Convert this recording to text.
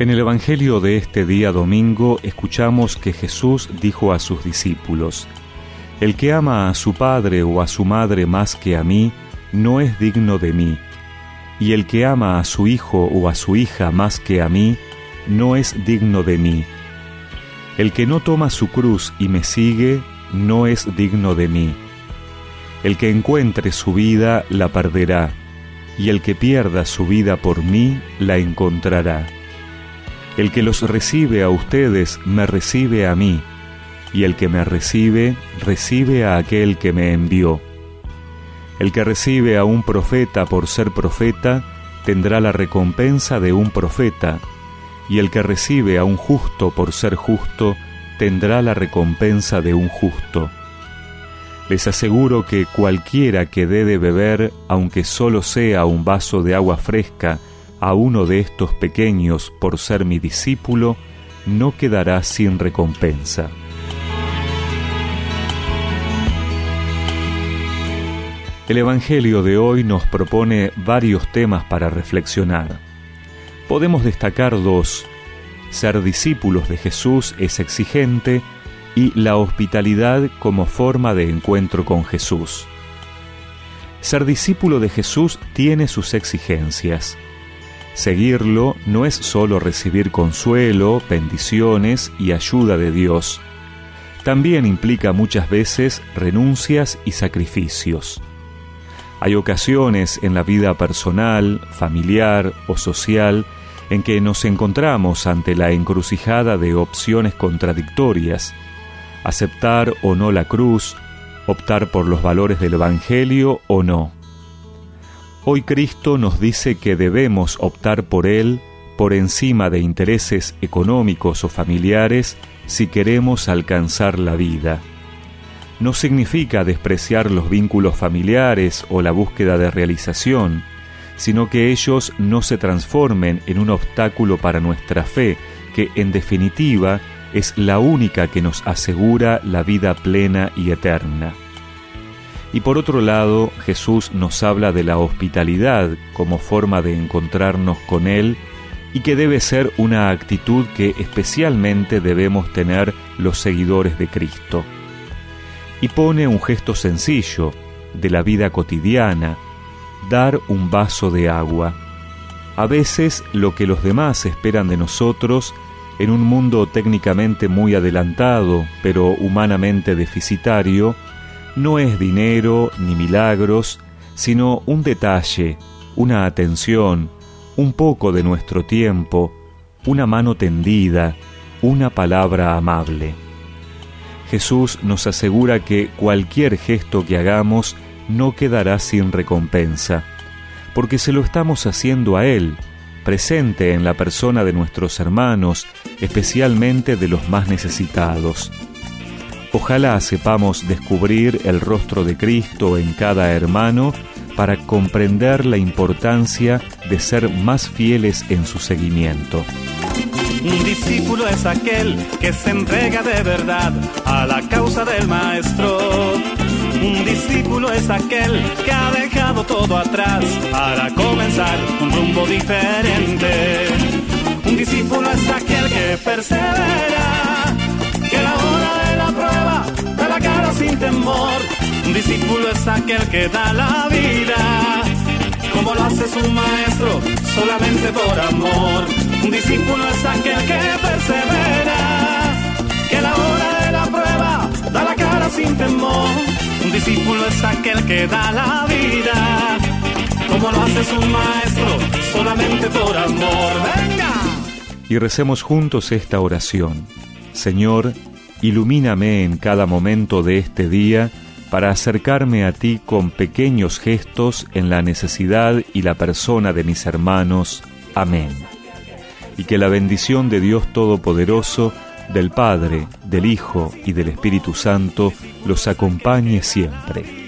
En el Evangelio de este día domingo escuchamos que Jesús dijo a sus discípulos, El que ama a su padre o a su madre más que a mí, no es digno de mí, y el que ama a su hijo o a su hija más que a mí, no es digno de mí. El que no toma su cruz y me sigue, no es digno de mí. El que encuentre su vida, la perderá, y el que pierda su vida por mí, la encontrará. El que los recibe a ustedes, me recibe a mí, y el que me recibe, recibe a aquel que me envió. El que recibe a un profeta por ser profeta, tendrá la recompensa de un profeta, y el que recibe a un justo por ser justo, tendrá la recompensa de un justo. Les aseguro que cualquiera que dé de beber, aunque solo sea un vaso de agua fresca, a uno de estos pequeños por ser mi discípulo, no quedará sin recompensa. El Evangelio de hoy nos propone varios temas para reflexionar. Podemos destacar dos. Ser discípulos de Jesús es exigente y la hospitalidad como forma de encuentro con Jesús. Ser discípulo de Jesús tiene sus exigencias. Seguirlo no es solo recibir consuelo, bendiciones y ayuda de Dios. También implica muchas veces renuncias y sacrificios. Hay ocasiones en la vida personal, familiar o social en que nos encontramos ante la encrucijada de opciones contradictorias, aceptar o no la cruz, optar por los valores del Evangelio o no. Hoy Cristo nos dice que debemos optar por Él por encima de intereses económicos o familiares si queremos alcanzar la vida. No significa despreciar los vínculos familiares o la búsqueda de realización, sino que ellos no se transformen en un obstáculo para nuestra fe, que en definitiva es la única que nos asegura la vida plena y eterna. Y por otro lado, Jesús nos habla de la hospitalidad como forma de encontrarnos con Él y que debe ser una actitud que especialmente debemos tener los seguidores de Cristo. Y pone un gesto sencillo de la vida cotidiana, dar un vaso de agua. A veces lo que los demás esperan de nosotros en un mundo técnicamente muy adelantado, pero humanamente deficitario, no es dinero ni milagros, sino un detalle, una atención, un poco de nuestro tiempo, una mano tendida, una palabra amable. Jesús nos asegura que cualquier gesto que hagamos no quedará sin recompensa, porque se lo estamos haciendo a Él, presente en la persona de nuestros hermanos, especialmente de los más necesitados. Ojalá sepamos descubrir el rostro de Cristo en cada hermano para comprender la importancia de ser más fieles en su seguimiento. Un discípulo es aquel que se entrega de verdad a la causa del maestro. Un discípulo es aquel que ha dejado todo atrás para comenzar un rumbo diferente. Un discípulo es aquel que persevera, sin temor. Un discípulo es aquel que da la vida, como lo hace su maestro, solamente por amor. Un discípulo es aquel que persevera, que la hora de la prueba da la cara sin temor. Un discípulo es aquel que da la vida, como lo hace su maestro, solamente por amor. Venga. Y recemos juntos esta oración. Señor, ilumíname en cada momento de este día para acercarme a ti con pequeños gestos en la necesidad y la persona de mis hermanos. Amén. Y que la bendición de Dios Todopoderoso, del Padre, del Hijo y del Espíritu Santo los acompañe siempre.